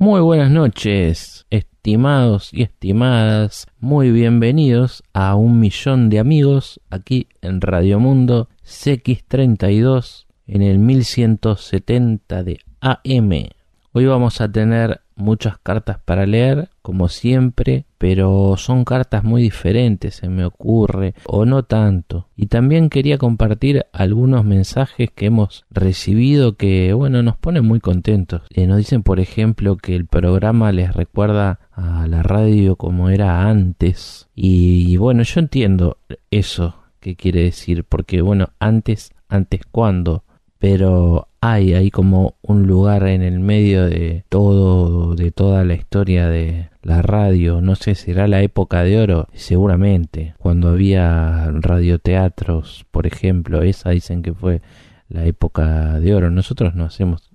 Muy buenas noches, estimados y estimadas. Muy bienvenidos a un millón de amigos aquí en Radio Mundo CX32 en el 1170 de AM. Hoy vamos a tener muchas cartas para leer, como siempre, pero son cartas muy diferentes, se me ocurre, o no tanto. Y también quería compartir algunos mensajes que hemos recibido que, bueno, nos ponen muy contentos. Eh, nos dicen, por ejemplo, que el programa les recuerda a la radio como era antes. Y, bueno, yo entiendo eso que quiere decir, porque, bueno, antes, antes cuando pero hay ahí como un lugar en el medio de todo, de toda la historia de la radio, no sé, será la época de oro, seguramente, cuando había radioteatros, por ejemplo, esa dicen que fue la época de oro, nosotros no hacemos...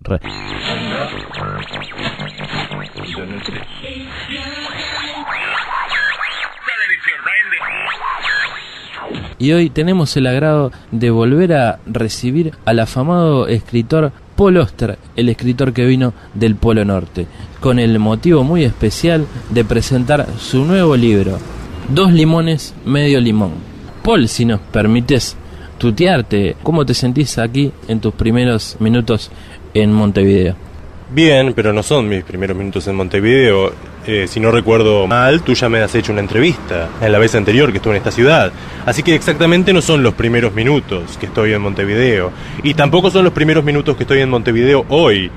y hoy tenemos el agrado de volver a recibir al afamado escritor Paul Oster, el escritor que vino del Polo Norte, con el motivo muy especial de presentar su nuevo libro, Dos limones, medio limón. Paul, si nos permites tutearte, ¿cómo te sentís aquí en tus primeros minutos en Montevideo? Bien, pero no son mis primeros minutos en Montevideo. Eh, si no recuerdo mal, tú ya me has hecho una entrevista en la vez anterior que estuve en esta ciudad. Así que exactamente no son los primeros minutos que estoy en Montevideo. Y tampoco son los primeros minutos que estoy en Montevideo hoy.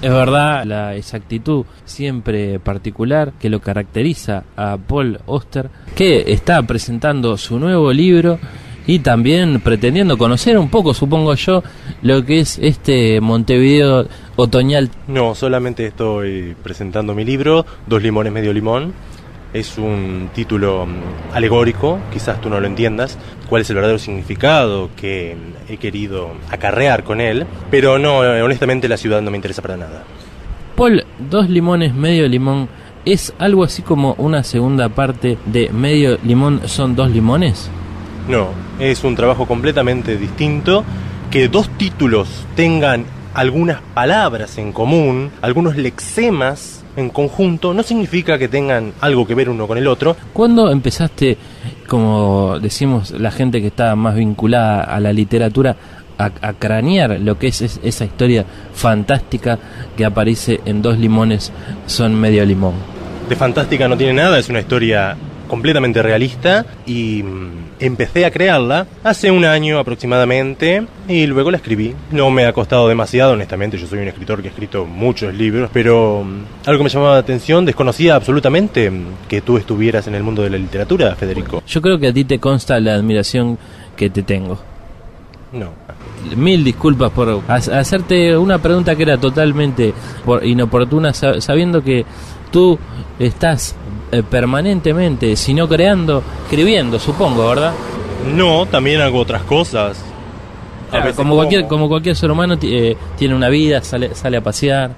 Es verdad la exactitud siempre particular que lo caracteriza a Paul Oster, que está presentando su nuevo libro y también pretendiendo conocer un poco, supongo yo, lo que es este Montevideo otoñal. No, solamente estoy presentando mi libro, Dos limones medio limón. Es un título mm, alegórico, quizás tú no lo entiendas, cuál es el verdadero significado que he querido acarrear con él, pero no, eh, honestamente la ciudad no me interesa para nada. Paul, dos limones medio limón, ¿es algo así como una segunda parte de medio limón son dos limones? No, es un trabajo completamente distinto. Que dos títulos tengan algunas palabras en común, algunos lexemas en conjunto, no significa que tengan algo que ver uno con el otro. ¿Cuándo empezaste, como decimos la gente que está más vinculada a la literatura, a, cranear lo que es, esa historia fantástica que aparece en Dos Limones son medio limón? De fantástica no tiene nada, es una historia completamente realista y mm, empecé a crearla hace un año aproximadamente y luego la escribí. No me ha costado demasiado, honestamente, yo soy un escritor que ha escrito muchos libros, pero mm, algo que me llamaba la atención, desconocía absolutamente mm, que tú estuvieras en el mundo de la literatura, Federico. Yo creo que a ti te consta la admiración que te tengo. No. Mil disculpas por hacerte una pregunta que era totalmente inoportuna, sabiendo que tú estás eh, permanentemente, sino creando, escribiendo, supongo, ¿verdad? No, también hago otras cosas. como, cualquier, como cualquier ser humano eh, tiene una vida, sale, sale a pasear.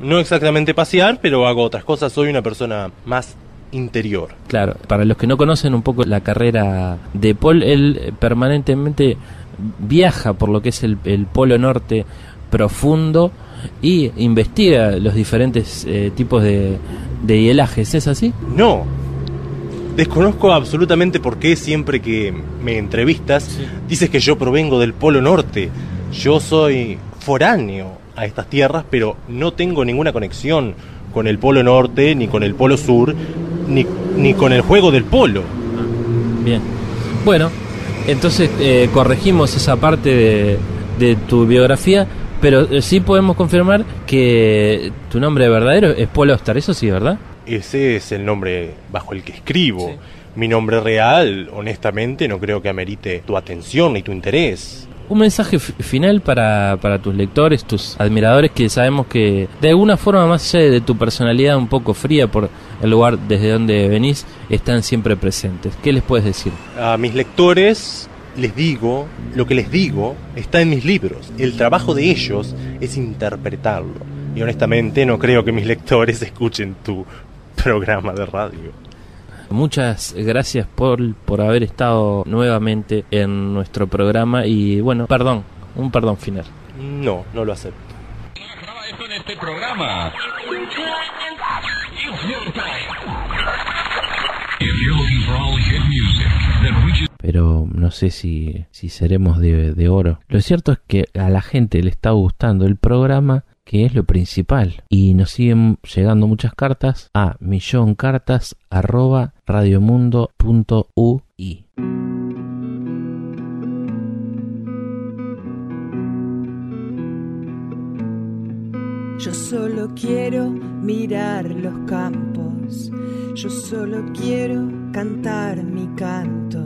No exactamente pasear, pero hago otras cosas. Soy una persona más interior. Claro, para los que no conocen un poco la carrera de Paul, él permanentemente viaja por lo que es el, el polo norte profundo y investiga los diferentes eh, tipos de, de hielajes, ¿es así? No. Desconozco absolutamente por qué siempre que me entrevistas dices que yo provengo del Polo Norte. Yo soy foráneo a estas tierras, pero no tengo ninguna conexión con el Polo Norte, ni con el Polo Sur, ni, ni con el juego del Polo. Bien. Bueno, entonces eh, corregimos esa parte de, de tu biografía pero eh, sí podemos confirmar que tu nombre verdadero es Paul Oster, eso sí, ¿verdad? Ese es el nombre bajo el que escribo. Mi nombre real, honestamente, no creo que amerite tu atención y tu interés. Un mensaje final para, para, tus lectores, tus admiradores, que sabemos que de alguna forma, más allá de tu personalidad un poco fría por el lugar desde donde venís, están siempre presentes. ¿Qué les puedes decir? A mis lectores les digo, lo que les digo está en mis libros. El trabajo de ellos es interpretarlo. Y honestamente no creo que mis lectores escuchen tu programa de radio. Muchas gracias Paul por haber estado nuevamente en nuestro programa y bueno, perdón, un perdón final. No, no lo acepto. este programa. Pero no sé si, si seremos de, de oro. Lo cierto es que a la gente le está gustando el programa que es lo principal. Y nos siguen llegando muchas cartas a milloncartas@radiomundo.ui. Yo solo quiero mirar los campos, yo solo quiero cantar mi canto,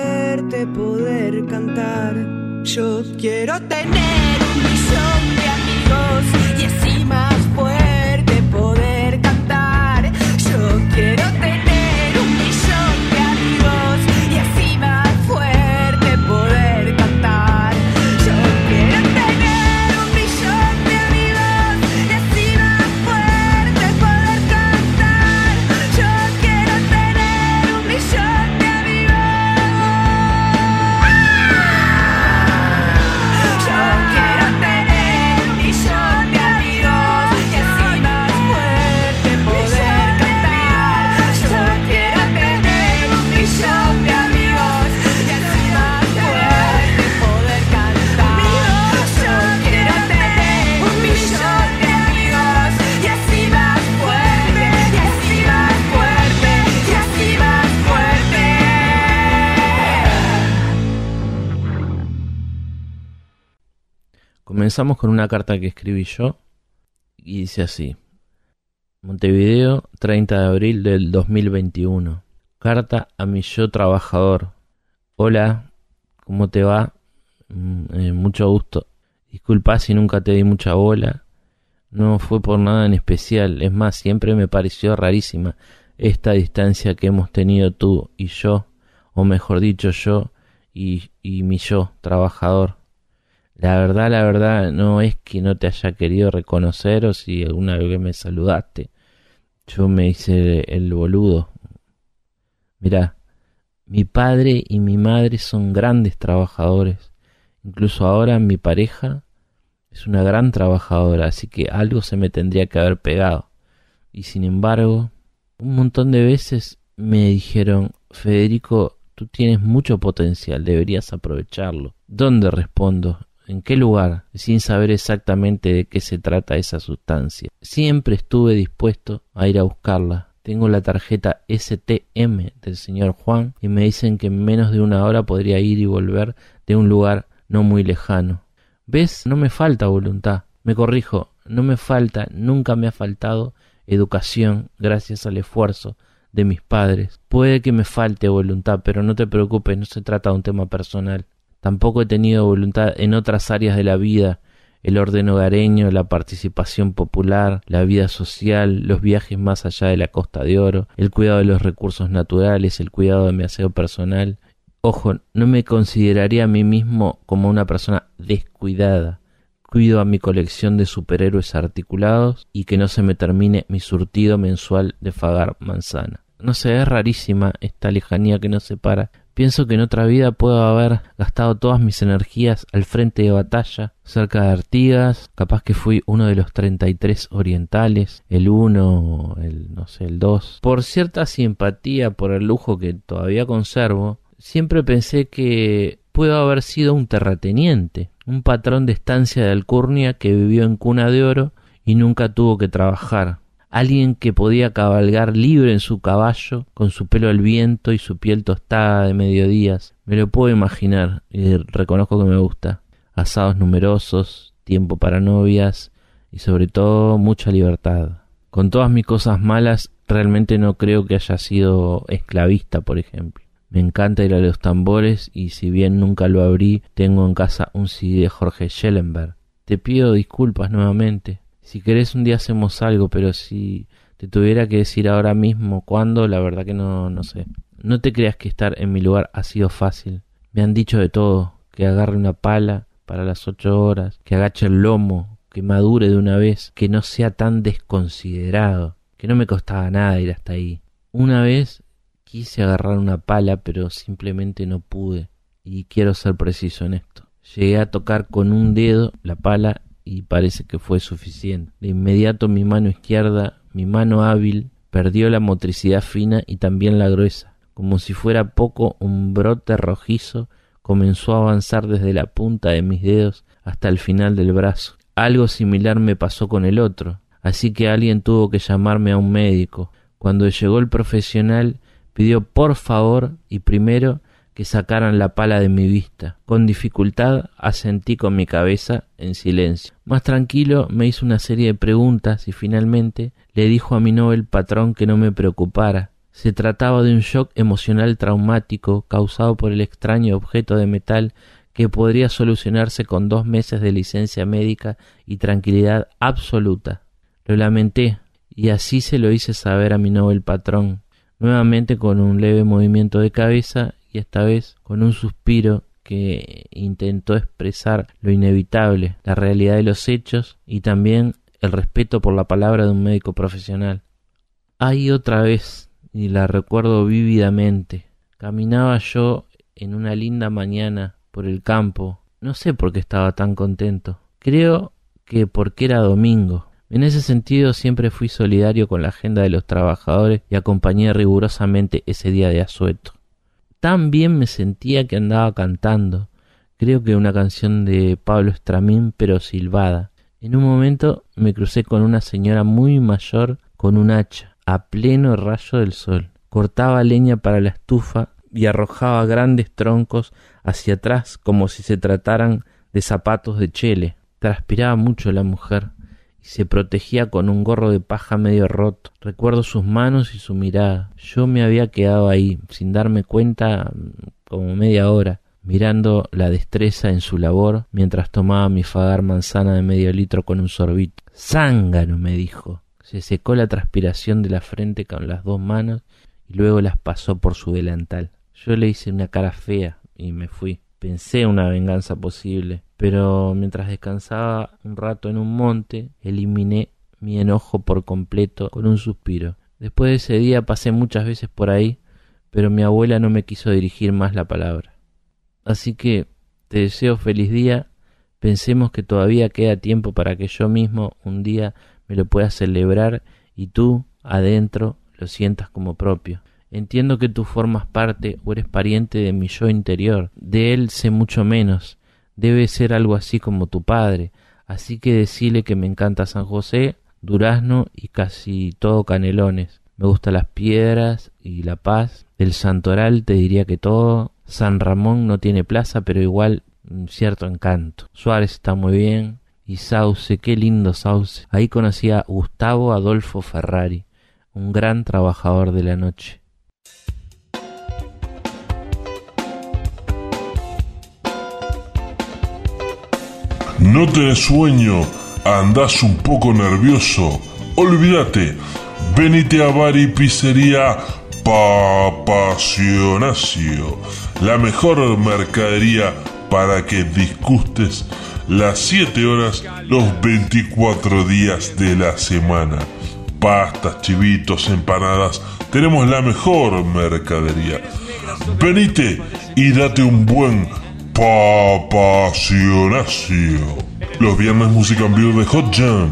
poder cantar. Yo quiero tener Comenzamos con una carta que escribí yo y dice así. Montevideo, 30 de abril del 2021. Carta a mi yo trabajador. Hola, ¿cómo te va? Mm, eh, mucho gusto. Disculpa si nunca te di mucha bola. No fue por nada en especial. Es más, siempre me pareció rarísima esta distancia que hemos tenido tú y yo, o mejor dicho yo y, y mi yo trabajador. La verdad, la verdad, no es que no te haya querido reconocer o si alguna vez me saludaste. Yo me hice el boludo. Mira, mi padre y mi madre son grandes trabajadores. Incluso ahora mi pareja es una gran trabajadora, así que algo se me tendría que haber pegado. Y sin embargo, un montón de veces me dijeron, Federico, tú tienes mucho potencial, deberías aprovecharlo. ¿Dónde respondo? ¿En qué lugar? Sin saber exactamente de qué se trata esa sustancia. Siempre estuve dispuesto a ir a buscarla. Tengo la tarjeta STM del señor Juan y me dicen que en menos de una hora podría ir y volver de un lugar no muy lejano. ¿Ves? No me falta voluntad. Me corrijo, no me falta, nunca me ha faltado educación gracias al esfuerzo de mis padres. Puede que me falte voluntad, pero no te preocupes, no se trata de un tema personal. Tampoco he tenido voluntad en otras áreas de la vida, el orden hogareño, la participación popular, la vida social, los viajes más allá de la Costa de Oro, el cuidado de los recursos naturales, el cuidado de mi aseo personal. Ojo, no me consideraría a mí mismo como una persona descuidada. Cuido a mi colección de superhéroes articulados y que no se me termine mi surtido mensual de fagar manzana. No sé, es rarísima esta lejanía que nos separa. Pienso que en otra vida puedo haber gastado todas mis energías al frente de batalla, cerca de Artigas, capaz que fui uno de los 33 orientales, el 1, el no sé, el 2. Por cierta simpatía por el lujo que todavía conservo, siempre pensé que puedo haber sido un terrateniente, un patrón de estancia de Alcurnia que vivió en cuna de oro y nunca tuvo que trabajar, alguien que podía cabalgar libre en su caballo, con su pelo al viento y su piel tostada de mediodías. Me lo puedo imaginar y reconozco que me gusta. Asados numerosos, tiempo para novias y sobre todo mucha libertad. Con todas mis cosas malas, realmente no creo que haya sido esclavista, por ejemplo. Me encanta ir a los tambores y si bien nunca lo abrí, tengo en casa un CD de Jorge Schellenberg. Te pido disculpas nuevamente. Si querés un día hacemos algo, pero si te tuviera que decir ahora mismo cuándo, la verdad que no, no sé. No te creas que estar en mi lugar ha sido fácil. Me han dicho de todo, que agarre una pala para las ocho horas, que agache el lomo, que madure de una vez, que no sea tan desconsiderado, que no me costaba nada ir hasta ahí. Una vez quise agarrar una pala, pero simplemente no pude, y quiero ser preciso en esto. Llegué a tocar con un dedo la pala y parece que fue suficiente. De inmediato mi mano izquierda, mi mano hábil, perdió la motricidad fina y también la gruesa. Como si fuera poco, un brote rojizo comenzó a avanzar desde la punta de mis dedos hasta el final del brazo. Algo similar me pasó con el otro, así que alguien tuvo que llamarme a un médico. Cuando llegó el profesional, pidió por favor y primero que sacaran la pala de mi vista. Con dificultad asentí con mi cabeza en silencio. Más tranquilo me hizo una serie de preguntas y finalmente le dijo a mi novel patrón que no me preocupara. Se trataba de un shock emocional traumático causado por el extraño objeto de metal que podría solucionarse con dos meses de licencia médica y tranquilidad absoluta. Lo lamenté, y así se lo hice saber a mi novel patrón, nuevamente con un leve movimiento de cabeza y esta vez con un suspiro que intentó expresar lo inevitable, la realidad de los hechos y también el respeto por la palabra de un médico profesional. Ahí otra vez, y la recuerdo vívidamente, caminaba yo en una linda mañana por el campo. No sé por qué estaba tan contento. Creo que porque era domingo. En ese sentido siempre fui solidario con la agenda de los trabajadores y acompañé rigurosamente ese día de asueto tan bien me sentía que andaba cantando. Creo que una canción de Pablo Estramín, pero silbada. En un momento me crucé con una señora muy mayor con un hacha, a pleno rayo del sol. Cortaba leña para la estufa y arrojaba grandes troncos hacia atrás como si se trataran de zapatos de chele. Transpiraba mucho la mujer y se protegía con un gorro de paja medio roto. Recuerdo sus manos y su mirada. Yo me había quedado ahí, sin darme cuenta, como media hora, mirando la destreza en su labor mientras tomaba mi fagar manzana de medio litro con un sorbito. Zángano, me dijo. Se secó la transpiración de la frente con las dos manos y luego las pasó por su delantal. Yo le hice una cara fea y me fui. Pensé una venganza posible, pero mientras descansaba un rato en un monte, eliminé mi enojo por completo con un suspiro. Después de ese día pasé muchas veces por ahí, pero mi abuela no me quiso dirigir más la palabra. Así que te deseo feliz día, pensemos que todavía queda tiempo para que yo mismo un día me lo pueda celebrar y tú, adentro, lo sientas como propio. Entiendo que tú formas parte o eres pariente de mi yo interior, de él sé mucho menos, debe ser algo así como tu padre, así que decile que me encanta San José, Durazno y casi todo Canelones. Me gustan las piedras y la paz. Del Santoral te diría que todo. San Ramón no tiene plaza, pero igual un cierto encanto. Suárez está muy bien. Y Sauce, qué lindo Sauce. Ahí conocí a Gustavo Adolfo Ferrari, un gran trabajador de la noche. No tenés sueño, andás un poco nervioso. Olvídate, venite a Bar y la mejor mercadería para que disgustes las 7 horas los 24 días de la semana. Pastas, chivitos, empanadas, tenemos la mejor mercadería. Venite y date un buen Papacionacio. Los viernes música en vivo de Hot Jam.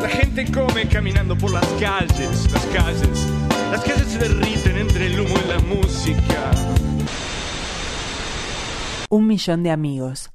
La gente come caminando por las calles, las calles, las calles se derriten entre el humo y la música. Un millón de amigos.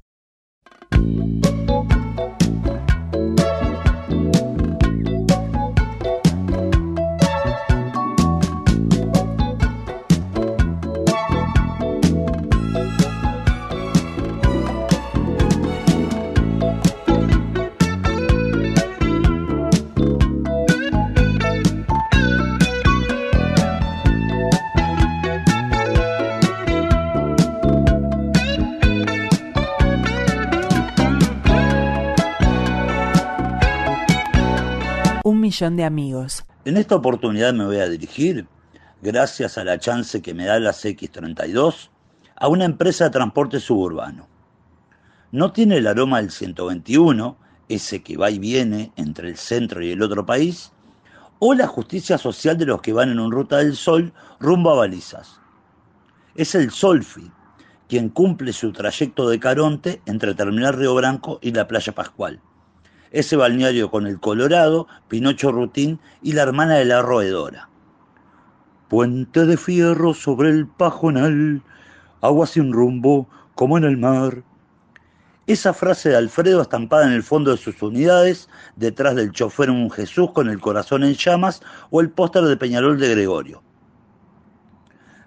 De amigos. En esta oportunidad me voy a dirigir, gracias a la chance que me da la CX32, a una empresa de transporte suburbano. No tiene el aroma del 121, ese que va y viene entre el centro y el otro país, o la justicia social de los que van en un ruta del sol rumbo a balizas. Es el Solfi, quien cumple su trayecto de Caronte entre Terminal Río Branco y la Playa Pascual. Ese balneario con el Colorado, Pinocho Rutín y la hermana de la roedora. Puente de fierro sobre el pajonal, agua sin rumbo como en el mar. Esa frase de Alfredo estampada en el fondo de sus unidades, detrás del chofer un Jesús con el corazón en llamas o el póster de Peñarol de Gregorio.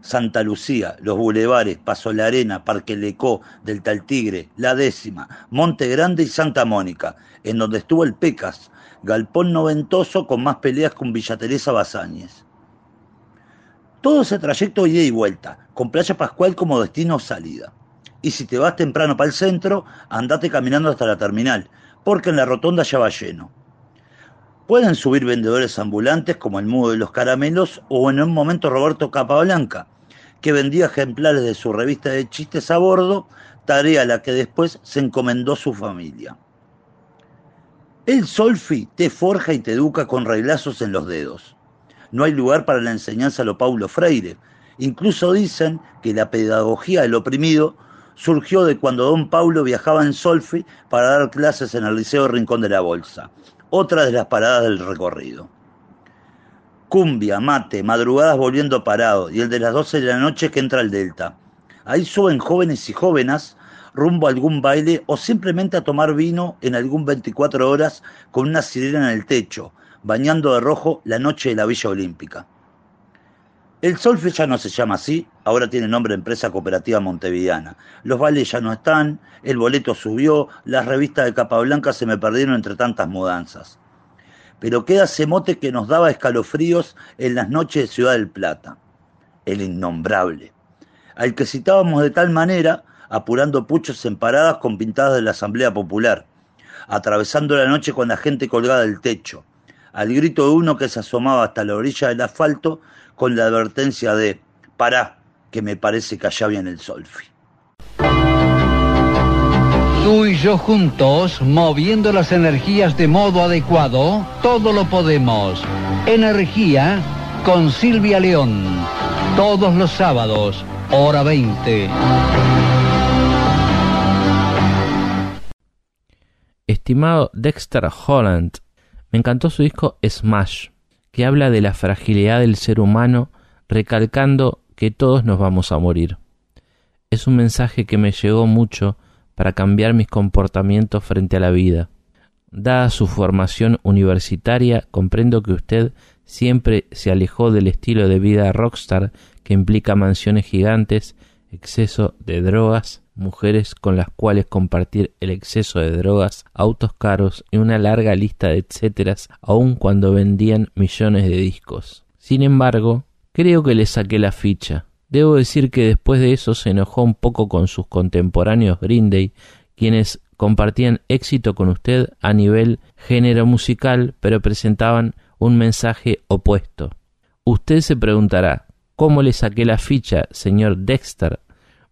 Santa Lucía, Los Bulevares, Paso la Arena, Parque Lecó, Delta el Tigre, La Décima, Monte Grande y Santa Mónica, en donde estuvo el Pecas, galpón noventoso con más peleas con Villa Teresa. Todo ese trayecto ida y vuelta, con Playa Pascual como destino salida. Y si te vas temprano para el centro, andate caminando hasta la terminal, porque en la rotonda ya va lleno. Pueden subir vendedores ambulantes como el Mudo de los Caramelos o en un momento Roberto Capablanca, que vendía ejemplares de su revista de chistes a bordo, tarea a la que después se encomendó su familia. El Solfi te forja y te educa con reglazos en los dedos. No hay lugar para la enseñanza a lo Paulo Freire. Incluso dicen que la pedagogía del oprimido surgió de cuando don Paulo viajaba en Solfi para dar clases en el Liceo Rincón de la Bolsa, otra de las paradas del recorrido cumbia, mate, madrugadas volviendo parado y el de las 12 de la noche que entra al Delta. Ahí suben jóvenes y jóvenes rumbo a algún baile o simplemente a tomar vino en algún 24 horas con una sirena en el techo, bañando de rojo la noche de la Villa Olímpica. El Solfe ya no se llama así, ahora tiene nombre Empresa Cooperativa Montevideana. Los bailes ya no están, el boleto subió, las revistas de capa blanca se me perdieron entre tantas mudanzas pero queda ese mote que nos daba escalofríos en las noches de Ciudad del Plata, el innombrable, al que citábamos de tal manera, apurando puchos en paradas con pintadas de la Asamblea Popular, atravesando la noche con la gente colgada del techo, al grito de uno que se asomaba hasta la orilla del asfalto con la advertencia de «Pará, que me parece que allá viene el solfi». Tú y yo juntos, moviendo las energías de modo adecuado, todo lo podemos. Energía con Silvia León. Todos los sábados, hora 20. Estimado Dexter Holland, me encantó su disco Smash, que habla de la fragilidad del ser humano, recalcando que todos nos vamos a morir. Es un mensaje que me llegó mucho para cambiar mis comportamientos frente a la vida. Dada su formación universitaria, comprendo que usted siempre se alejó del estilo de vida rockstar que implica mansiones gigantes, exceso de drogas, mujeres con las cuales compartir el exceso de drogas, autos caros y una larga lista de etcéteras, aun cuando vendían millones de discos. Sin embargo, creo que le saqué la ficha. Debo decir que después de eso se enojó un poco con sus contemporáneos Green Day, quienes compartían éxito con usted a nivel género musical, pero presentaban un mensaje opuesto. Usted se preguntará, ¿cómo le saqué la ficha, señor Dexter?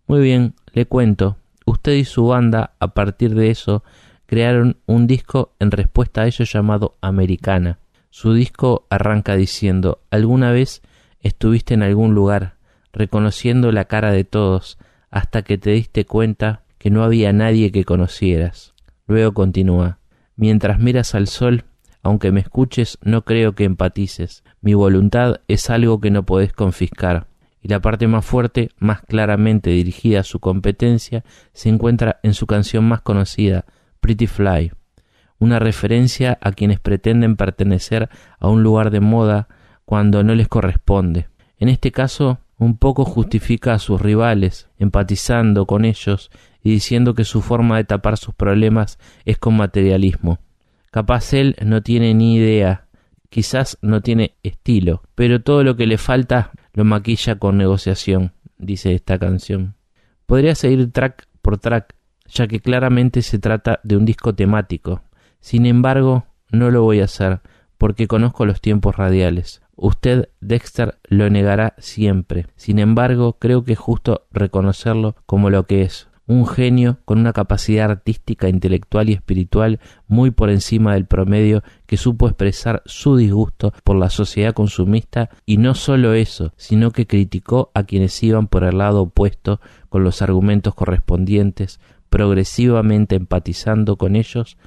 Muy bien, le cuento. Usted y su banda, a partir de eso, crearon un disco en respuesta a ello llamado Americana. Su disco arranca diciendo, ¿alguna vez estuviste en algún lugar reconociendo la cara de todos, hasta que te diste cuenta que no había nadie que conocieras. Luego continúa Mientras miras al sol, aunque me escuches, no creo que empatices. Mi voluntad es algo que no podés confiscar. Y la parte más fuerte, más claramente dirigida a su competencia, se encuentra en su canción más conocida, Pretty Fly, una referencia a quienes pretenden pertenecer a un lugar de moda cuando no les corresponde. En este caso, un poco justifica a sus rivales, empatizando con ellos y diciendo que su forma de tapar sus problemas es con materialismo. Capaz él no tiene ni idea, quizás no tiene estilo, pero todo lo que le falta lo maquilla con negociación, dice esta canción. Podría seguir track por track, ya que claramente se trata de un disco temático. Sin embargo, no lo voy a hacer, porque conozco los tiempos radiales. Usted, Dexter, lo negará siempre. Sin embargo, creo que es justo reconocerlo como lo que es, un genio con una capacidad artística, intelectual y espiritual muy por encima del promedio que supo expresar su disgusto por la sociedad consumista y no solo eso, sino que criticó a quienes iban por el lado opuesto con los argumentos correspondientes, progresivamente empatizando con ellos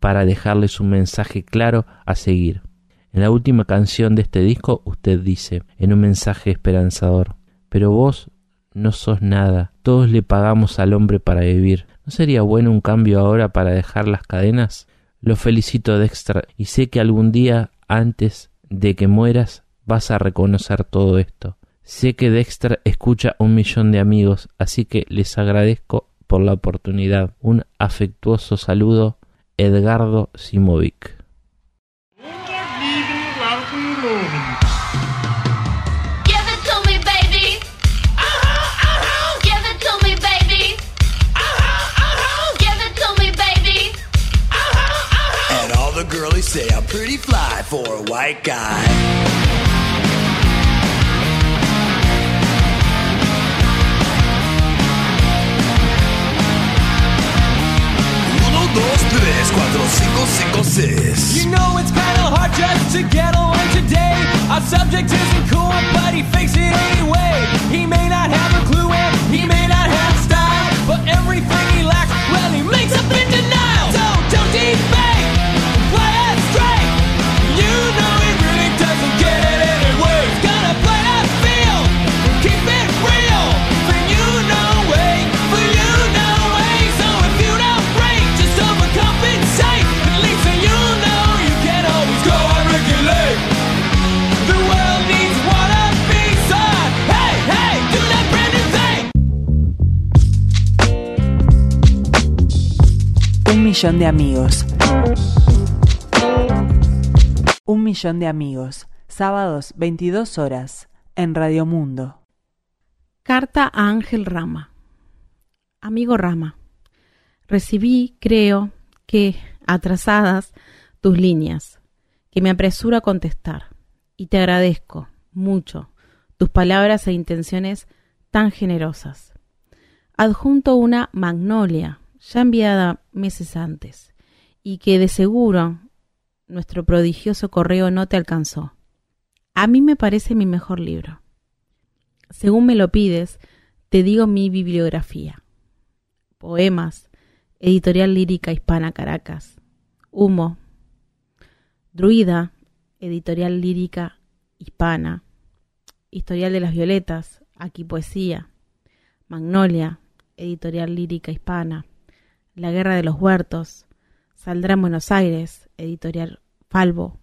para dejarles un mensaje claro a seguir. En la última canción de este disco usted dice, en un mensaje esperanzador, pero vos no sos nada, todos le pagamos al hombre para vivir. ¿No sería bueno un cambio ahora para dejar las cadenas? Lo felicito Dexter y sé que algún día antes de que mueras vas a reconocer todo esto. Sé que Dexter escucha un millón de amigos, así que les agradezco por la oportunidad. Un afectuoso saludo, Edgardo Simovic. For a white guy. dos, tres, cuatro, cinco, cinco, seis. You know it's kinda hard just to get along today. Our millón de amigos. Un millón de amigos. Sábados, 22 horas, en Radio Mundo. Carta a Ángel Rama. Amigo Rama, recibí, creo, que, atrasadas, tus líneas, que me apresuro a contestar, y te agradezco mucho tus palabras e intenciones tan generosas. Adjunto una magnolia ya enviada meses antes, y que de seguro nuestro prodigioso correo no te alcanzó. A mí me parece mi mejor libro. Según me lo pides, te digo mi bibliografía. Poemas, Editorial Lírica Hispana Caracas, Humo, Druida, Editorial Lírica Hispana, Historial de las Violetas, Aquí Poesía, Magnolia, Editorial Lírica Hispana, la Guerra de los Huertos, saldrá en Buenos Aires, editorial Falvo.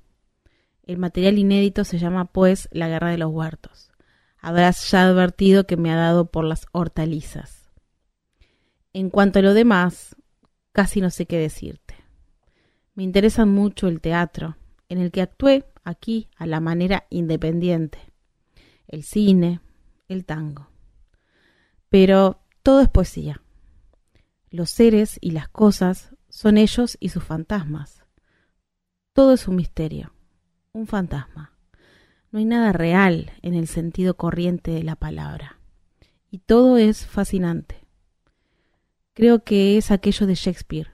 El material inédito se llama pues La Guerra de los Huertos. Habrás ya advertido que me ha dado por las hortalizas. En cuanto a lo demás, casi no sé qué decirte. Me interesa mucho el teatro, en el que actué aquí a la manera independiente, el cine, el tango. Pero todo es poesía los seres y las cosas son ellos y sus fantasmas. Todo es un misterio, un fantasma. No hay nada real en el sentido corriente de la palabra. Y todo es fascinante. Creo que es aquello de Shakespeare.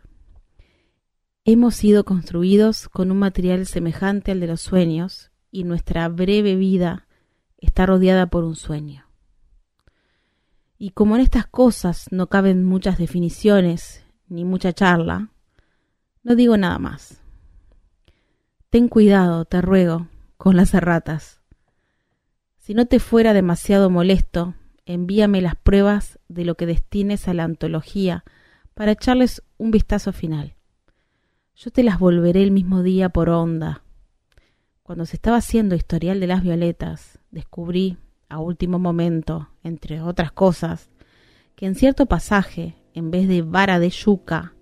Hemos sido construidos con un material semejante al de los sueños y nuestra breve vida está rodeada por un sueño. Y como en estas cosas no caben muchas definiciones ni mucha charla, no digo nada más. Ten cuidado, te ruego, con las erratas. Si no te fuera demasiado molesto, envíame las pruebas de lo que destines a la antología para echarles un vistazo final. Yo te las volveré el mismo día por onda. Cuando se estaba haciendo historial de las violetas, descubrí a último momento, entre otras cosas, que en cierto pasaje, en vez de vara de yuca,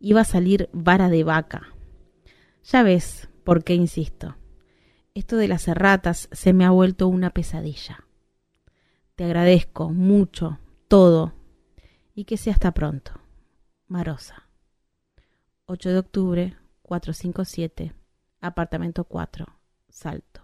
iba a salir vara de vaca. Ya ves por qué insisto. Esto de las erratas se me ha vuelto una pesadilla. Te agradezco mucho todo y que sea hasta pronto. Marosa. 8 de octubre, 457, apartamento 4, Salto.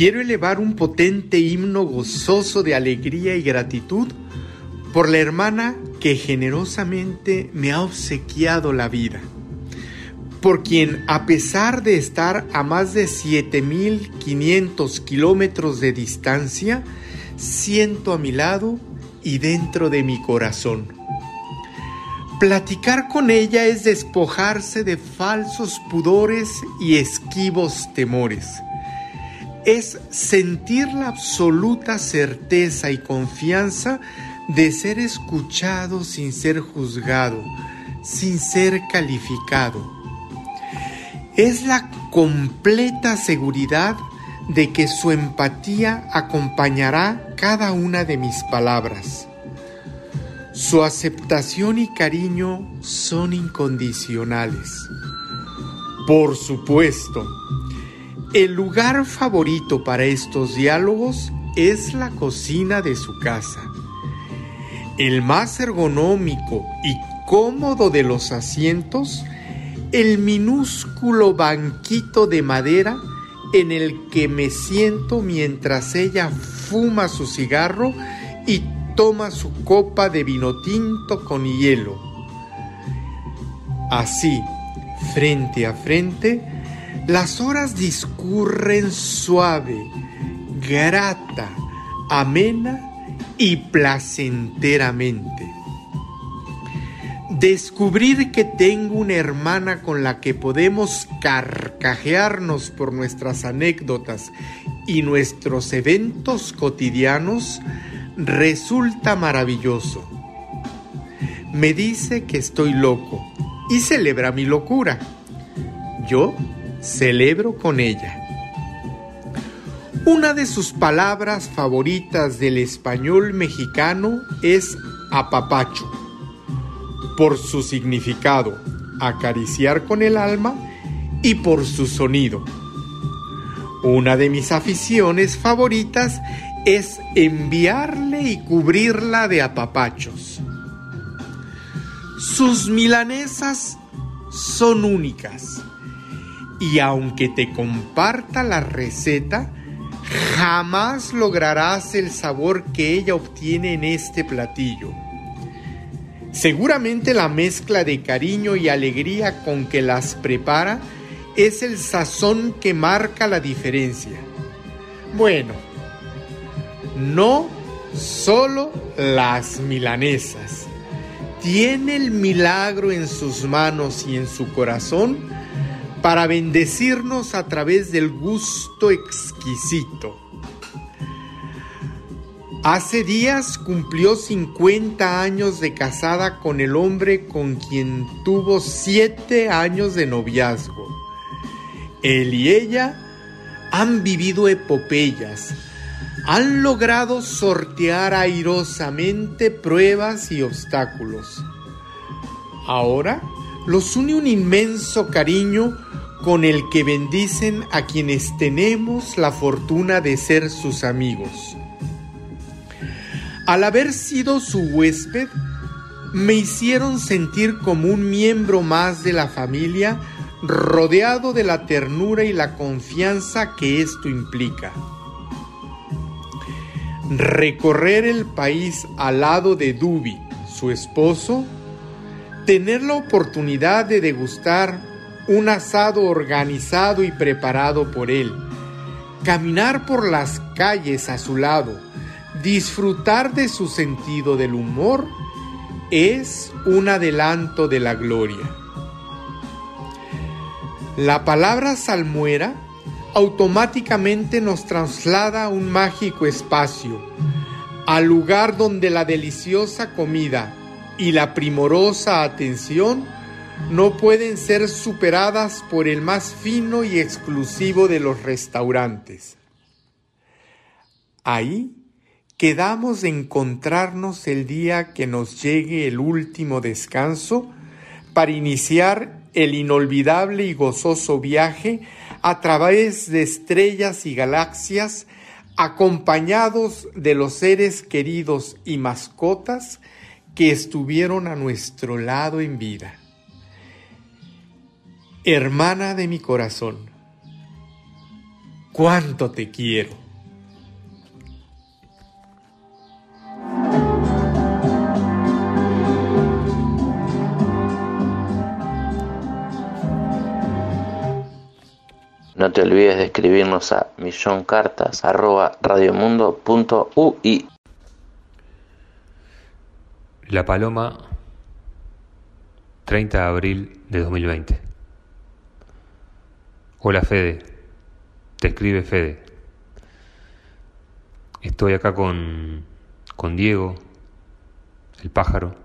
quiero elevar un potente himno gozoso de alegría y gratitud por la hermana que generosamente me ha obsequiado la vida, por quien a pesar de estar a más de 7.500 kilómetros de distancia, siento a mi lado y dentro de mi corazón. Platicar con ella es despojarse de falsos pudores y esquivos temores. Es sentir la absoluta certeza y confianza de ser escuchado sin ser juzgado, sin ser calificado. Es la completa seguridad de que su empatía acompañará cada una de mis palabras. Su aceptación y cariño son incondicionales. Por supuesto, el lugar favorito para estos diálogos es la cocina de su casa. el más ergonómico y cómodo de los asientos, el minúsculo banquito de madera en el que me siento mientras ella fuma su cigarro y toma su copa de vino tinto con hielo. Así, frente a frente, las horas discurren suave, grata, amena y placenteramente. Descubrir que tengo una hermana con la que podemos carcajearnos por nuestras anécdotas y nuestros eventos cotidianos resulta maravilloso. Me dice que estoy loco y celebra mi locura. Yo celebro con ella. Una de sus palabras favoritas del español mexicano es apapacho, por su significado, acariciar con el alma, y por su sonido. Una de mis aficiones favoritas es enviarle y cubrirla de apapachos. Sus milanesas son únicas y aunque te comparta la receta, jamás lograrás el sabor que ella obtiene en este platillo. Seguramente la mezcla de cariño y alegría con que las prepara es el sazón que marca la diferencia. Bueno, no solo las milanesas. Tiene el milagro en sus manos y en su corazón para bendecirnos a través del gusto exquisito. Hace días cumplió 50 años de casada con el hombre con quien tuvo 7 años de noviazgo. Él y ella han vivido epopeyas, han logrado sortear airosamente pruebas y obstáculos. Ahora los une un inmenso cariño con el que bendicen a quienes tenemos la fortuna de ser sus amigos. Al haber sido su huésped, me hicieron sentir como un miembro más de la familia, rodeado de la ternura y la confianza que esto implica. Recorrer el país al lado de Dubi, su esposo, tener la oportunidad de degustar un asado organizado y preparado por él, caminar por las calles a su lado, disfrutar de su sentido del humor, es un adelanto de la gloria. La palabra salmuera automáticamente nos traslada a un mágico espacio, al lugar donde la deliciosa comida y la primorosa atención no pueden ser superadas por el más fino y exclusivo de los restaurantes. Ahí quedamos de encontrarnos el día que nos llegue el último descanso para iniciar el inolvidable y gozoso viaje a través de estrellas y galaxias acompañados de los seres queridos y mascotas que estuvieron a nuestro lado en vida. Hermana de mi corazón, cuánto te quiero. No te olvides de escribirnos a milloncartas@radiomundo.ui. La Paloma, 30 de abril de 2020. Hola Fede, te escribe Fede. Estoy acá con, con Diego, el pájaro,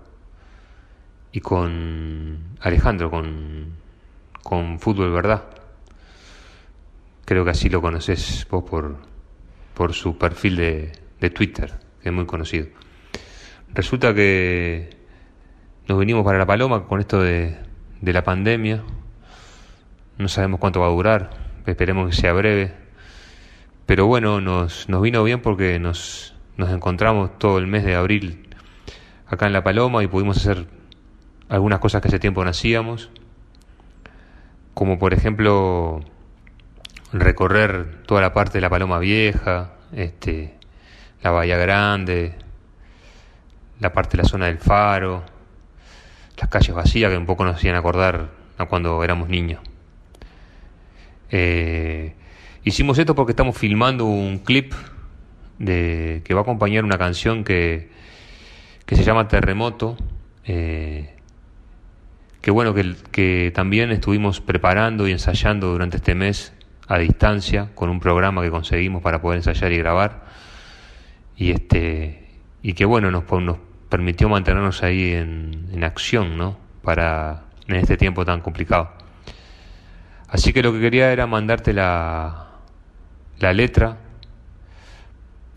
y con Alejandro, con, con Fútbol Verdad. Creo que así lo conoces vos por, por su perfil de, de Twitter, que es muy conocido. Resulta que nos venimos para La Paloma con esto de, de la pandemia. No sabemos cuánto va a durar, esperemos que sea breve. Pero bueno, nos, nos vino bien porque nos, nos encontramos todo el mes de abril acá en La Paloma y pudimos hacer algunas cosas que hace tiempo no hacíamos, como por ejemplo recorrer toda la parte de La Paloma Vieja, este, la Bahía Grande, la parte de la zona del Faro, las calles vacías que un poco nos hacían acordar a cuando éramos niños. Eh, hicimos esto porque estamos filmando un clip de, que va a acompañar una canción que, que se llama Terremoto. Eh, que bueno, que, que también estuvimos preparando y ensayando durante este mes a distancia con un programa que conseguimos para poder ensayar y grabar. Y este y que bueno, nos, nos permitió mantenernos ahí en, en acción, ¿no? Para en este tiempo tan complicado. Así que lo que quería era mandarte la, la letra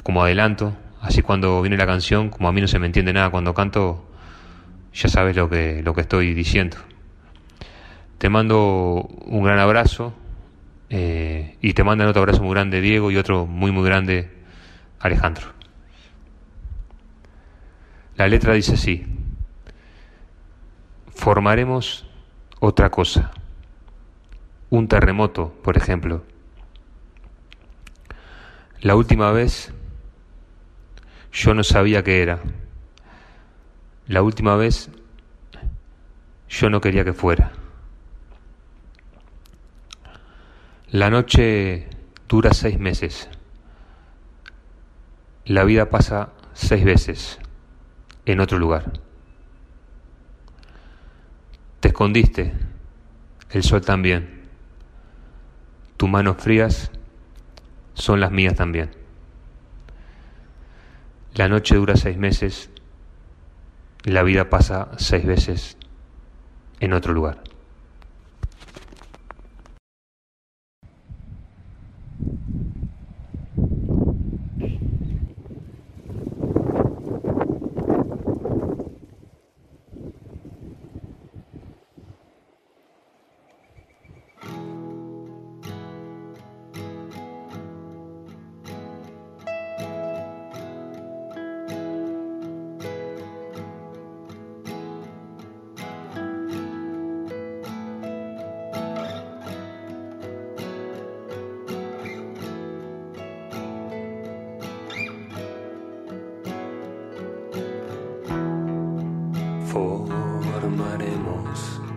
como adelanto, así cuando viene la canción, como a mí no se me entiende nada cuando canto, ya sabes lo que, lo que estoy diciendo. Te mando un gran abrazo eh, y te mandan otro abrazo muy grande Diego y otro muy muy grande Alejandro. La letra dice así, formaremos otra cosa, un terremoto, por ejemplo. La última vez yo no sabía qué era. La última vez yo no quería que fuera. La noche dura seis meses. La vida pasa seis veces en otro lugar. Te escondiste, el sol también. Tus manos frías son las mías también. La noche dura seis meses, la vida pasa seis veces en otro lugar. Formaremos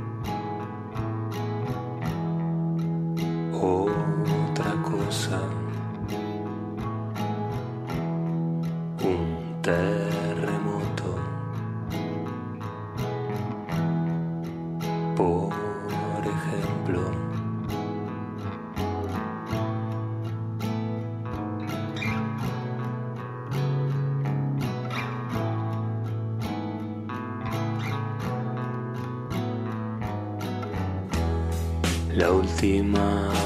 última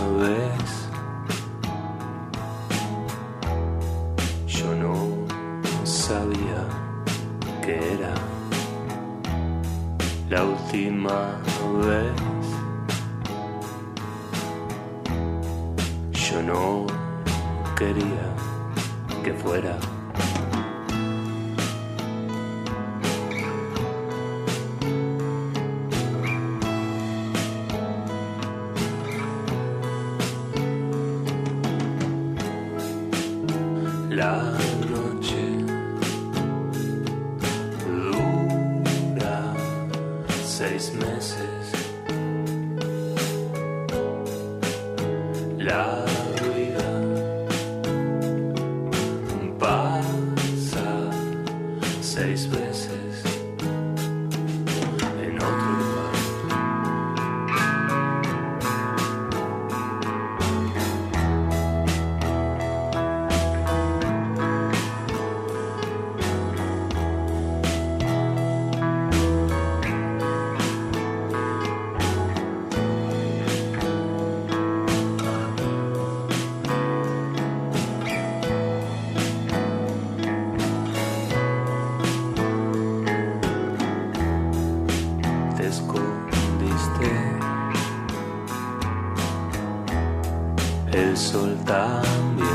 Sol también.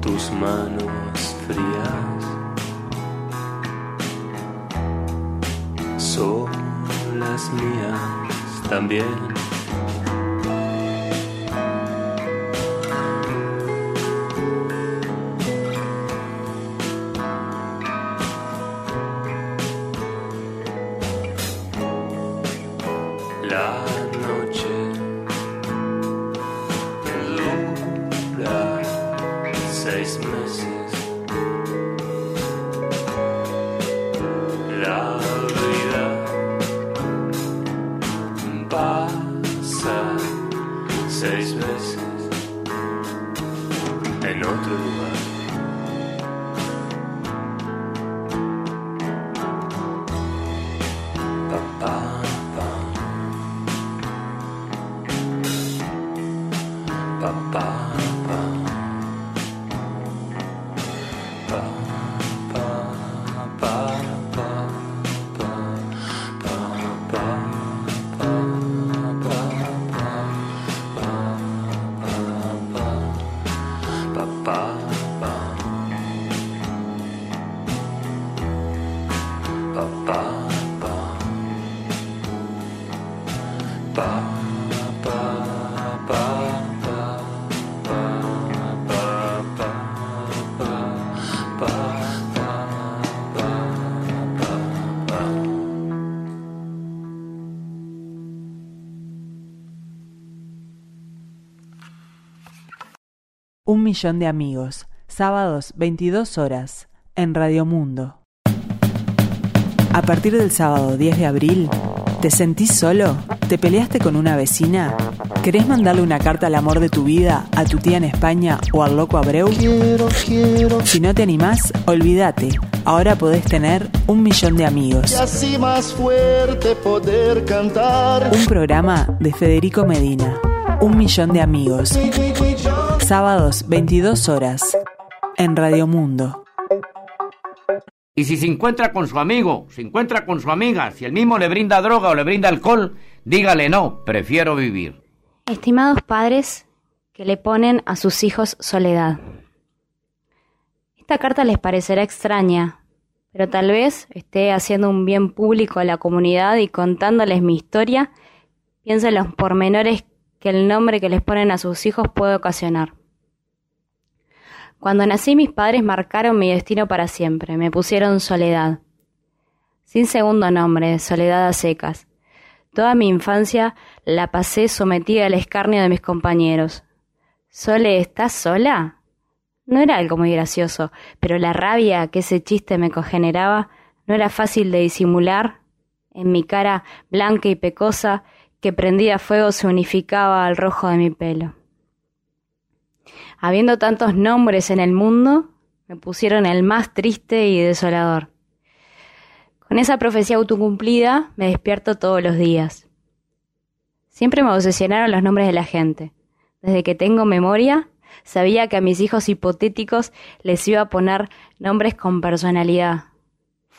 Tus manos frías son las mías también. Un millón de amigos. Sábados, 22 horas. En Radio Mundo. A partir del sábado 10 de abril, ¿te sentís solo? ¿Te peleaste con una vecina? ¿Querés mandarle una carta al amor de tu vida, a tu tía en España o al loco Abreu? Si no te animás, olvídate. Ahora podés tener un millón de amigos. Y así más fuerte poder cantar. Un programa de Federico Medina. Un millón de amigos. Sábados, 22 horas. En Radio Mundo. Y si se encuentra con su amigo, se encuentra con su amiga, si el mismo le brinda droga o le brinda alcohol, dígale no, prefiero vivir. Estimados padres que le ponen a sus hijos soledad. Esta carta les parecerá extraña, pero tal vez esté haciendo un bien público a la comunidad y contándoles mi historia, piensen los pormenores que el nombre que les ponen a sus hijos puede ocasionar. Cuando nací mis padres marcaron mi destino para siempre, me pusieron soledad. Sin segundo nombre, soledad a secas. Toda mi infancia la pasé sometida al escarnio de mis compañeros. Sole, ¿estás sola? No era algo muy gracioso, pero la rabia que ese chiste me cogeneraba no era fácil de disimular. En mi cara blanca y pecosa, que prendida a fuego se unificaba al rojo de mi pelo. Habiendo tantos nombres en el mundo, me pusieron el más triste y desolador. Con esa profecía autocumplida me despierto todos los días. Siempre me obsesionaron los nombres de la gente. Desde que tengo memoria, sabía que a mis hijos hipotéticos les iba a poner nombres con personalidad,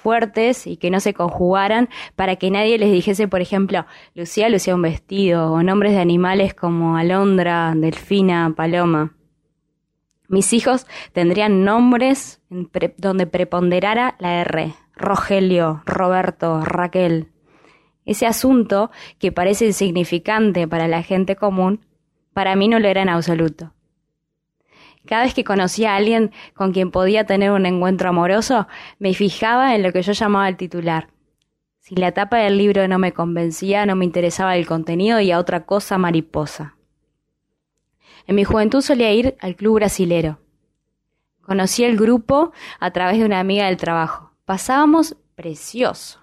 fuertes y que no se conjugaran para que nadie les dijese, por ejemplo, Lucía lucía un vestido, o nombres de animales como Alondra, Delfina, Paloma. Mis hijos tendrían nombres pre- donde preponderara la R. Rogelio, Roberto, Raquel. Ese asunto, que parece insignificante para la gente común, para mí no lo era en absoluto. Cada vez que conocía a alguien con quien podía tener un encuentro amoroso, me fijaba en lo que yo llamaba el titular. Si la tapa del libro no me convencía, no me interesaba el contenido y a otra cosa mariposa. En mi juventud solía ir al club brasilero. Conocí el grupo a través de una amiga del trabajo. Pasábamos precioso.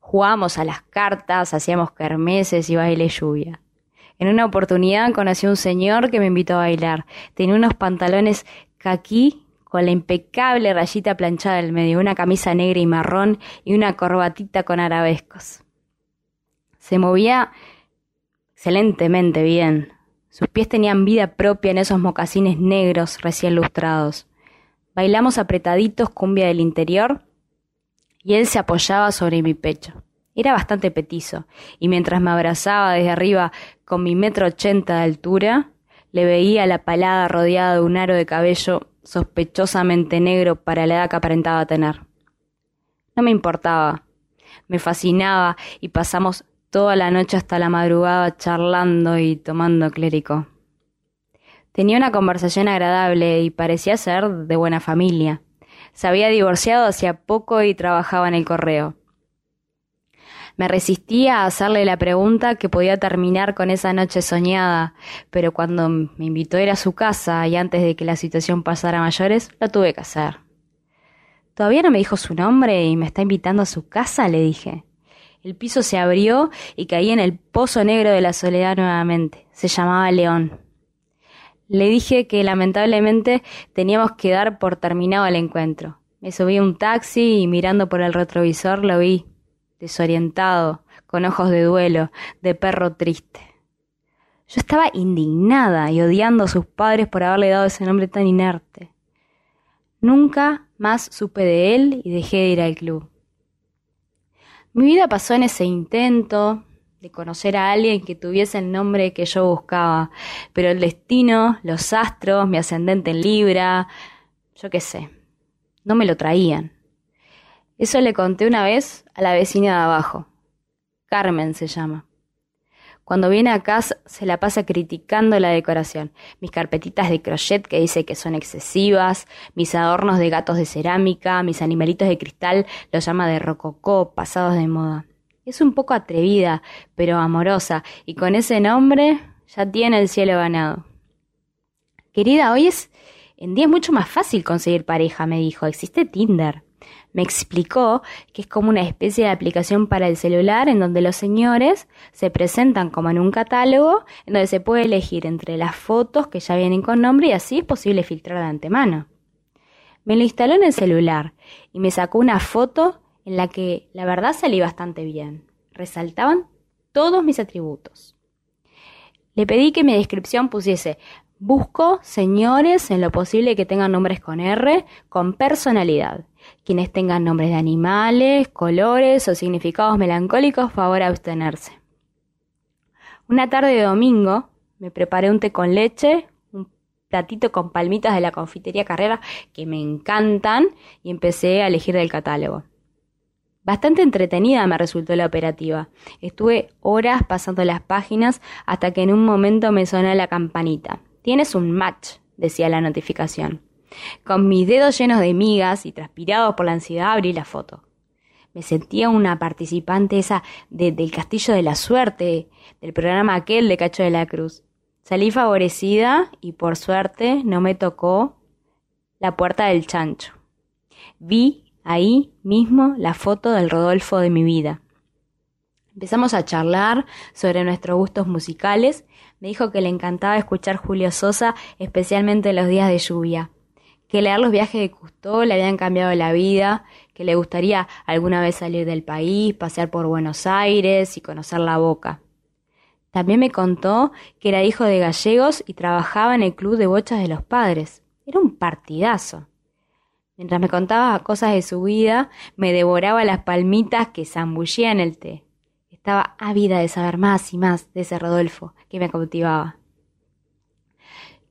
Jugábamos a las cartas, hacíamos kermeses y baile lluvia. En una oportunidad conocí a un señor que me invitó a bailar. Tenía unos pantalones caquí con la impecable rayita planchada del medio, una camisa negra y marrón y una corbatita con arabescos. Se movía excelentemente bien. Sus pies tenían vida propia en esos mocasines negros recién lustrados. Bailamos apretaditos cumbia del interior y él se apoyaba sobre mi pecho. Era bastante petizo, y mientras me abrazaba desde arriba con mi metro ochenta de altura, le veía la palada rodeada de un aro de cabello sospechosamente negro para la edad que aparentaba tener. No me importaba, me fascinaba y pasamos toda la noche hasta la madrugada charlando y tomando clérico. Tenía una conversación agradable y parecía ser de buena familia. Se había divorciado hacía poco y trabajaba en el correo. Me resistía a hacerle la pregunta que podía terminar con esa noche soñada, pero cuando me invitó a ir a su casa y antes de que la situación pasara a mayores, lo tuve que hacer. Todavía no me dijo su nombre y me está invitando a su casa, le dije. El piso se abrió y caí en el pozo negro de la soledad nuevamente. Se llamaba León. Le dije que lamentablemente teníamos que dar por terminado el encuentro. Me subí a un taxi y mirando por el retrovisor lo vi, desorientado, con ojos de duelo, de perro triste. Yo estaba indignada y odiando a sus padres por haberle dado ese nombre tan inerte. Nunca más supe de él y dejé de ir al club. Mi vida pasó en ese intento de conocer a alguien que tuviese el nombre que yo buscaba, pero el destino, los astros, mi ascendente en Libra, yo qué sé, no me lo traían. Eso le conté una vez a la vecina de abajo. Carmen se llama. Cuando viene a casa se la pasa criticando la decoración. Mis carpetitas de crochet que dice que son excesivas, mis adornos de gatos de cerámica, mis animalitos de cristal los llama de rococó, pasados de moda. Es un poco atrevida, pero amorosa, y con ese nombre ya tiene el cielo ganado. Querida, hoy es en día es mucho más fácil conseguir pareja, me dijo. Existe Tinder. Me explicó que es como una especie de aplicación para el celular en donde los señores se presentan como en un catálogo en donde se puede elegir entre las fotos que ya vienen con nombre y así es posible filtrar de antemano. Me lo instaló en el celular y me sacó una foto en la que la verdad salí bastante bien. Resaltaban todos mis atributos. Le pedí que mi descripción pusiese Busco señores en lo posible que tengan nombres con R, con personalidad. Quienes tengan nombres de animales, colores o significados melancólicos, favor a abstenerse. Una tarde de domingo me preparé un té con leche, un platito con palmitas de la confitería Carrera que me encantan y empecé a elegir del catálogo. Bastante entretenida me resultó la operativa. Estuve horas pasando las páginas hasta que en un momento me sonó la campanita. Tienes un match, decía la notificación. Con mis dedos llenos de migas y transpirados por la ansiedad abrí la foto. Me sentía una participante esa del Castillo de la Suerte, del programa aquel de Cacho de la Cruz. Salí favorecida y por suerte no me tocó la puerta del chancho. Vi ahí mismo la foto del Rodolfo de mi vida. Empezamos a charlar sobre nuestros gustos musicales me dijo que le encantaba escuchar Julio Sosa, especialmente en los días de lluvia, que leer los viajes de Cousteau le habían cambiado la vida, que le gustaría alguna vez salir del país, pasear por Buenos Aires y conocer la boca. También me contó que era hijo de gallegos y trabajaba en el club de bochas de los padres. Era un partidazo. Mientras me contaba cosas de su vida, me devoraba las palmitas que zambullía en el té. Estaba ávida de saber más y más de ese Rodolfo que me cautivaba.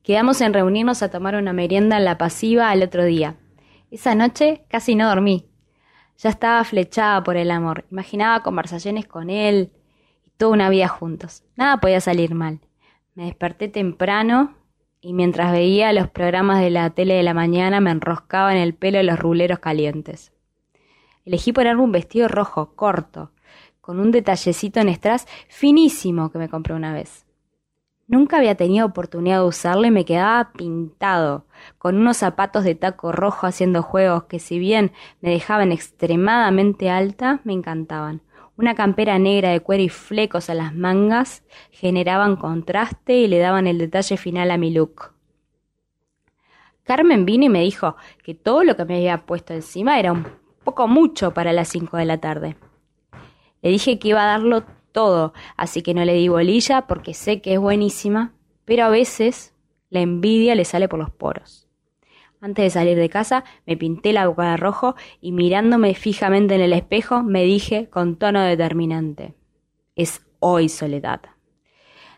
Quedamos en reunirnos a tomar una merienda en la pasiva al otro día. Esa noche casi no dormí. Ya estaba flechada por el amor. Imaginaba conversaciones con él y toda una vida juntos. Nada podía salir mal. Me desperté temprano y mientras veía los programas de la tele de la mañana me enroscaba en el pelo los ruleros calientes. Elegí ponerme un vestido rojo, corto, con un detallecito en strass finísimo que me compré una vez. Nunca había tenido oportunidad de usarlo y me quedaba pintado, con unos zapatos de taco rojo haciendo juegos que si bien me dejaban extremadamente alta, me encantaban. Una campera negra de cuero y flecos a las mangas generaban contraste y le daban el detalle final a mi look. Carmen vino y me dijo que todo lo que me había puesto encima era un poco mucho para las cinco de la tarde. Le dije que iba a darlo todo, así que no le di bolilla porque sé que es buenísima, pero a veces la envidia le sale por los poros. Antes de salir de casa me pinté la boca de rojo y mirándome fijamente en el espejo me dije con tono determinante, es hoy soledad.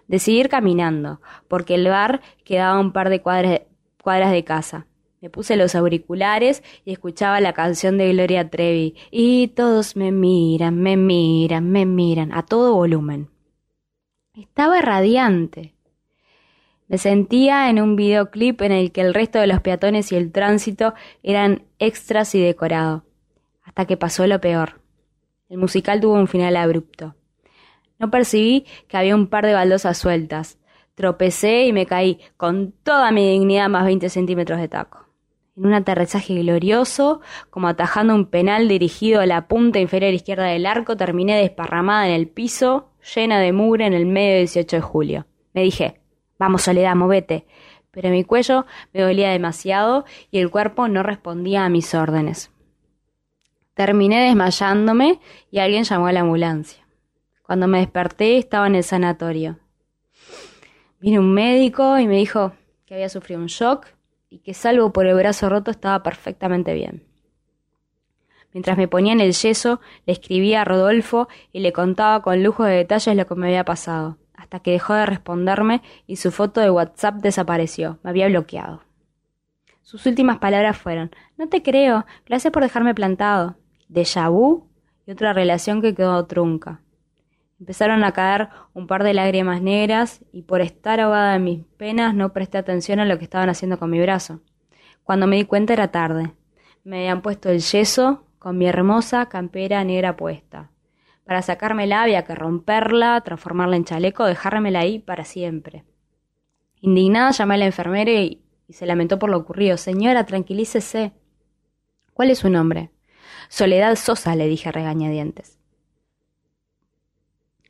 Decidí ir caminando, porque el bar quedaba un par de cuadras de casa. Me puse los auriculares y escuchaba la canción de Gloria Trevi. Y todos me miran, me miran, me miran, a todo volumen. Estaba radiante. Me sentía en un videoclip en el que el resto de los peatones y el tránsito eran extras y decorado. Hasta que pasó lo peor. El musical tuvo un final abrupto. No percibí que había un par de baldosas sueltas. Tropecé y me caí con toda mi dignidad más 20 centímetros de taco en un aterrizaje glorioso, como atajando un penal dirigido a la punta inferior izquierda del arco, terminé desparramada en el piso, llena de mugre en el medio del 18 de julio. Me dije, vamos Soledad, movete. Pero mi cuello me dolía demasiado y el cuerpo no respondía a mis órdenes. Terminé desmayándome y alguien llamó a la ambulancia. Cuando me desperté estaba en el sanatorio. Vino un médico y me dijo que había sufrido un shock y que salvo por el brazo roto estaba perfectamente bien. Mientras me ponía en el yeso, le escribía a Rodolfo y le contaba con lujo de detalles lo que me había pasado, hasta que dejó de responderme y su foto de WhatsApp desapareció, me había bloqueado. Sus últimas palabras fueron No te creo, gracias por dejarme plantado. De vu y otra relación que quedó trunca. Empezaron a caer un par de lágrimas negras y por estar ahogada en mis penas no presté atención a lo que estaban haciendo con mi brazo. Cuando me di cuenta era tarde. Me habían puesto el yeso con mi hermosa campera negra puesta. Para sacármela había que romperla, transformarla en chaleco, dejármela ahí para siempre. Indignada llamé a la enfermera y, y se lamentó por lo ocurrido. Señora, tranquilícese. ¿Cuál es su nombre? Soledad Sosa, le dije regañadientes.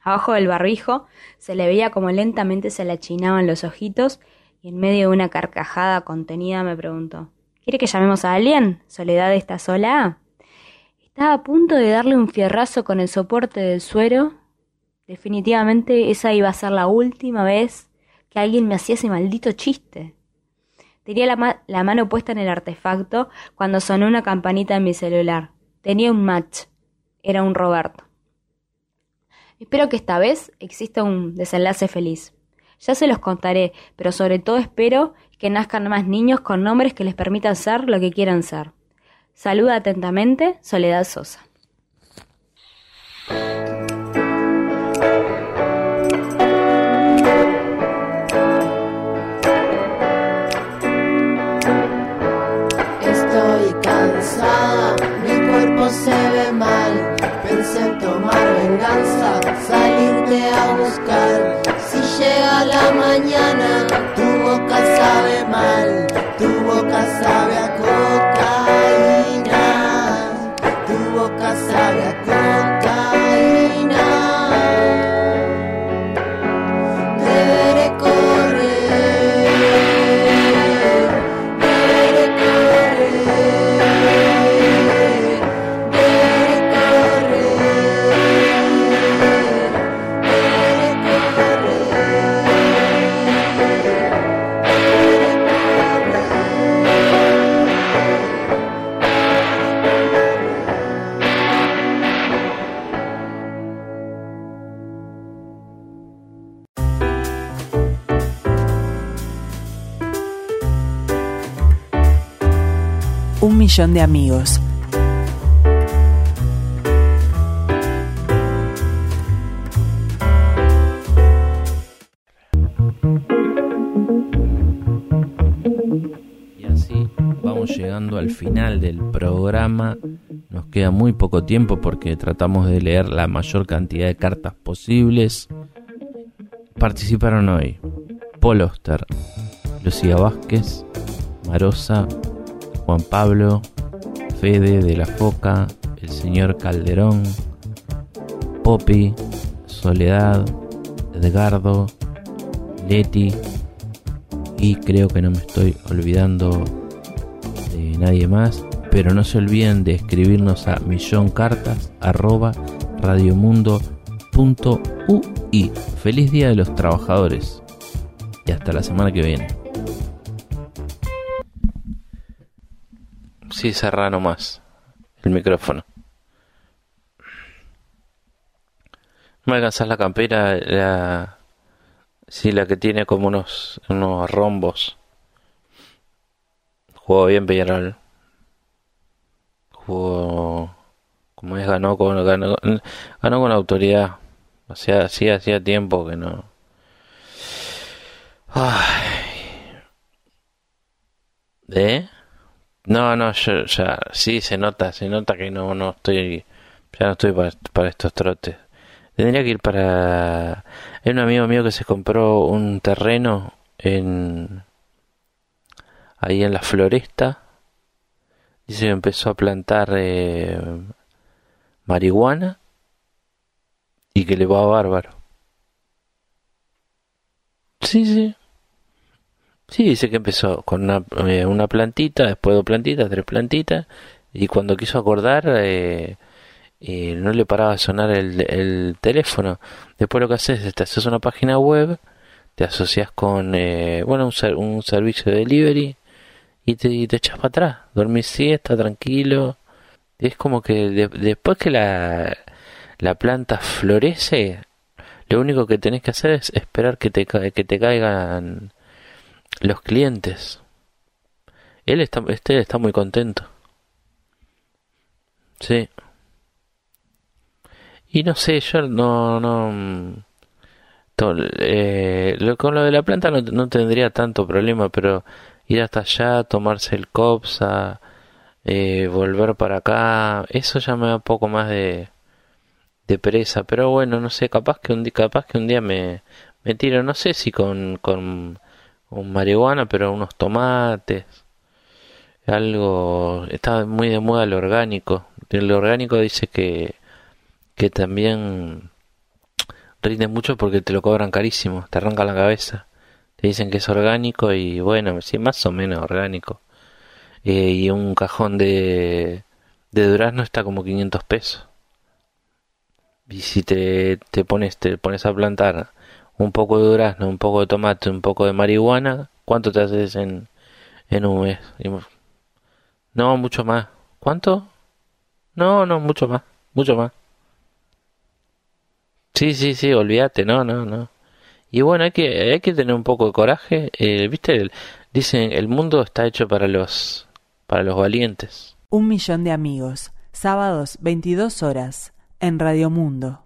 Abajo del barbijo se le veía como lentamente se le achinaban los ojitos y en medio de una carcajada contenida me preguntó ¿Quiere que llamemos a alguien? ¿Soledad está sola? Estaba a punto de darle un fierrazo con el soporte del suero. Definitivamente esa iba a ser la última vez que alguien me hacía ese maldito chiste. Tenía la, la mano puesta en el artefacto cuando sonó una campanita en mi celular. Tenía un match. Era un Roberto. Espero que esta vez exista un desenlace feliz. Ya se los contaré, pero sobre todo espero que nazcan más niños con nombres que les permitan ser lo que quieran ser. Saluda atentamente, Soledad Sosa. Estoy cansada, mi cuerpo se ve mal. Pensé en tomar venganza, a buscar. Si llega la mañana, tu boca sabe mal, tu boca sabe a millón de amigos. Y así vamos llegando al final del programa. Nos queda muy poco tiempo porque tratamos de leer la mayor cantidad de cartas posibles. Participaron hoy Paul Oster, Lucía Vázquez, Marosa, Juan Pablo, Fede de la Foca, el señor Calderón, Poppy, Soledad, Edgardo, Leti y creo que no me estoy olvidando de nadie más. Pero no se olviden de escribirnos a milloncartas@radiomundo.ui. Feliz Día de los Trabajadores y hasta la semana que viene. Sí, cerra nomás el micrófono. ¿No me alcanzás la campera? La... Sí, la que tiene como unos, unos rombos. Jugó bien Peñarol. Jugó. Como es, ganó con, ganó, ganó con autoridad. O hacía, hacía tiempo que no. Ay. ¿Eh? No, no, yo ya. Sí, se nota, se nota que no, no estoy. Ya no estoy para, para estos trotes. Tendría que ir para... Hay un amigo mío que se compró un terreno en... Ahí en la floresta. Dice que empezó a plantar eh, marihuana y que le va bárbaro. Sí, sí. Sí, dice que empezó con una, eh, una plantita, después dos plantitas, tres plantitas, y cuando quiso acordar, eh, y no le paraba de sonar el, el teléfono. Después lo que haces es te haces una página web, te asocias con eh, bueno un, ser, un servicio de delivery y te, echas para atrás. Dormís siesta, tranquilo. Es como que de- después que la, la planta florece, lo único que tenés que hacer es esperar que te, que te caigan los clientes. Él está, este está muy contento. Sí. Y no sé, yo no, no, eh, lo- con lo de la planta no, no tendría tanto problema, pero ir hasta allá, tomarse el COPSA, eh, volver para acá, eso ya me da un poco más de, de pero bueno, no sé, capaz que un capaz que un día me, me tiro, no sé si con, con, con marihuana, pero unos tomates, algo, está muy de moda lo orgánico, el orgánico dice que que también rinde mucho porque te lo cobran carísimo, te arrancan la cabeza. Te dicen que es orgánico y bueno, sí, más o menos orgánico. Eh, y un cajón de, de durazno está como 500 pesos. Y si te, te pones te pones a plantar un poco de durazno, un poco de tomate, un poco de marihuana, ¿cuánto te haces en, en un mes? No, mucho más. ¿Cuánto? No, no, mucho más, mucho más. Sí, sí, sí, olvídate, no, no, no. Y bueno, hay que, hay que tener un poco de coraje. Eh, Viste, dicen, el mundo está hecho para los, para los valientes. Un millón de amigos. Sábados, 22 horas. En Radio Mundo.